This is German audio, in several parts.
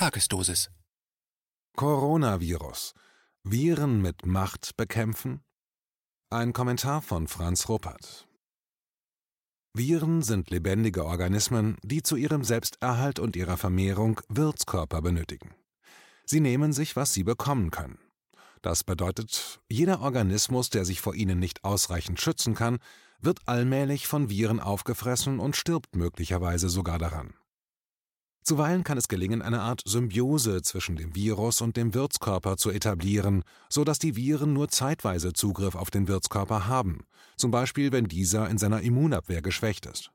Tagesdosis. Coronavirus. Viren mit Macht bekämpfen? Ein Kommentar von Franz Ruppert. Viren sind lebendige Organismen, die zu ihrem Selbsterhalt und ihrer Vermehrung Wirtskörper benötigen. Sie nehmen sich, was sie bekommen können. Das bedeutet, jeder Organismus, der sich vor ihnen nicht ausreichend schützen kann, wird allmählich von Viren aufgefressen und stirbt möglicherweise sogar daran. Zuweilen kann es gelingen, eine Art Symbiose zwischen dem Virus und dem Wirtskörper zu etablieren, so dass die Viren nur zeitweise Zugriff auf den Wirtskörper haben, zum Beispiel wenn dieser in seiner Immunabwehr geschwächt ist.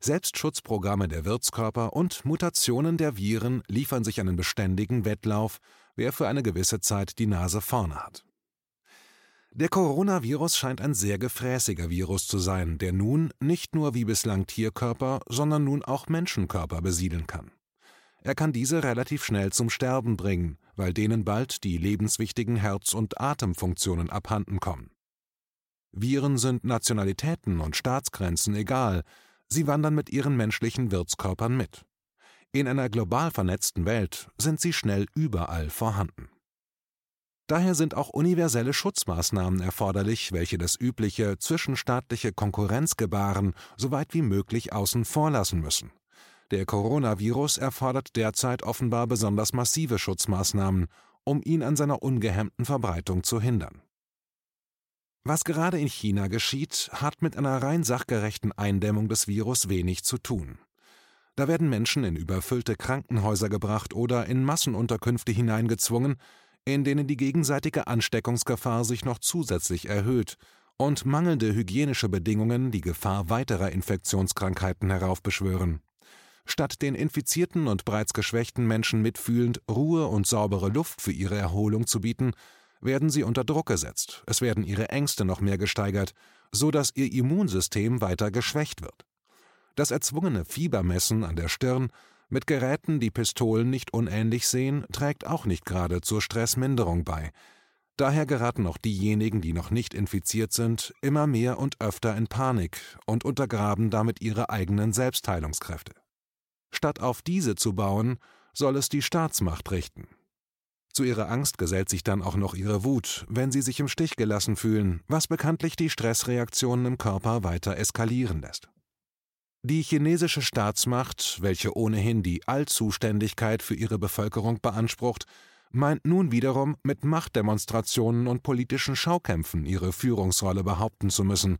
Selbstschutzprogramme der Wirtskörper und Mutationen der Viren liefern sich einen beständigen Wettlauf, wer für eine gewisse Zeit die Nase vorne hat. Der Coronavirus scheint ein sehr gefräßiger Virus zu sein, der nun nicht nur wie bislang Tierkörper, sondern nun auch Menschenkörper besiedeln kann. Er kann diese relativ schnell zum Sterben bringen, weil denen bald die lebenswichtigen Herz- und Atemfunktionen abhanden kommen. Viren sind Nationalitäten und Staatsgrenzen egal, sie wandern mit ihren menschlichen Wirtskörpern mit. In einer global vernetzten Welt sind sie schnell überall vorhanden. Daher sind auch universelle Schutzmaßnahmen erforderlich, welche das übliche zwischenstaatliche Konkurrenzgebaren so weit wie möglich außen vor lassen müssen. Der Coronavirus erfordert derzeit offenbar besonders massive Schutzmaßnahmen, um ihn an seiner ungehemmten Verbreitung zu hindern. Was gerade in China geschieht, hat mit einer rein sachgerechten Eindämmung des Virus wenig zu tun. Da werden Menschen in überfüllte Krankenhäuser gebracht oder in Massenunterkünfte hineingezwungen, in denen die gegenseitige Ansteckungsgefahr sich noch zusätzlich erhöht und mangelnde hygienische Bedingungen die Gefahr weiterer Infektionskrankheiten heraufbeschwören. Statt den infizierten und bereits geschwächten Menschen mitfühlend Ruhe und saubere Luft für ihre Erholung zu bieten, werden sie unter Druck gesetzt, es werden ihre Ängste noch mehr gesteigert, so dass ihr Immunsystem weiter geschwächt wird. Das erzwungene Fiebermessen an der Stirn mit Geräten, die Pistolen nicht unähnlich sehen, trägt auch nicht gerade zur Stressminderung bei. Daher geraten auch diejenigen, die noch nicht infiziert sind, immer mehr und öfter in Panik und untergraben damit ihre eigenen Selbstheilungskräfte. Statt auf diese zu bauen, soll es die Staatsmacht richten. Zu ihrer Angst gesellt sich dann auch noch ihre Wut, wenn sie sich im Stich gelassen fühlen, was bekanntlich die Stressreaktionen im Körper weiter eskalieren lässt. Die chinesische Staatsmacht, welche ohnehin die Allzuständigkeit für ihre Bevölkerung beansprucht, meint nun wiederum mit Machtdemonstrationen und politischen Schaukämpfen ihre Führungsrolle behaupten zu müssen.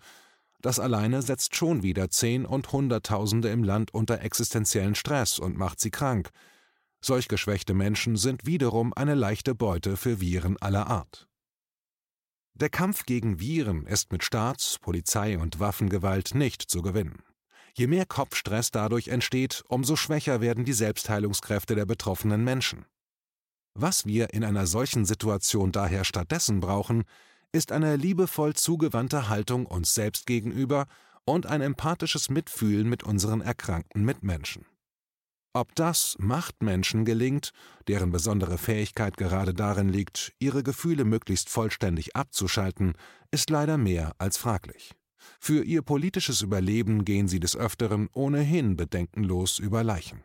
Das alleine setzt schon wieder Zehn- und Hunderttausende im Land unter existenziellen Stress und macht sie krank. Solch geschwächte Menschen sind wiederum eine leichte Beute für Viren aller Art. Der Kampf gegen Viren ist mit Staats-, Polizei- und Waffengewalt nicht zu gewinnen. Je mehr Kopfstress dadurch entsteht, umso schwächer werden die Selbstheilungskräfte der betroffenen Menschen. Was wir in einer solchen Situation daher stattdessen brauchen, ist eine liebevoll zugewandte Haltung uns selbst gegenüber und ein empathisches Mitfühlen mit unseren erkrankten Mitmenschen. Ob das Machtmenschen gelingt, deren besondere Fähigkeit gerade darin liegt, ihre Gefühle möglichst vollständig abzuschalten, ist leider mehr als fraglich. Für ihr politisches Überleben gehen sie des Öfteren ohnehin bedenkenlos über Leichen.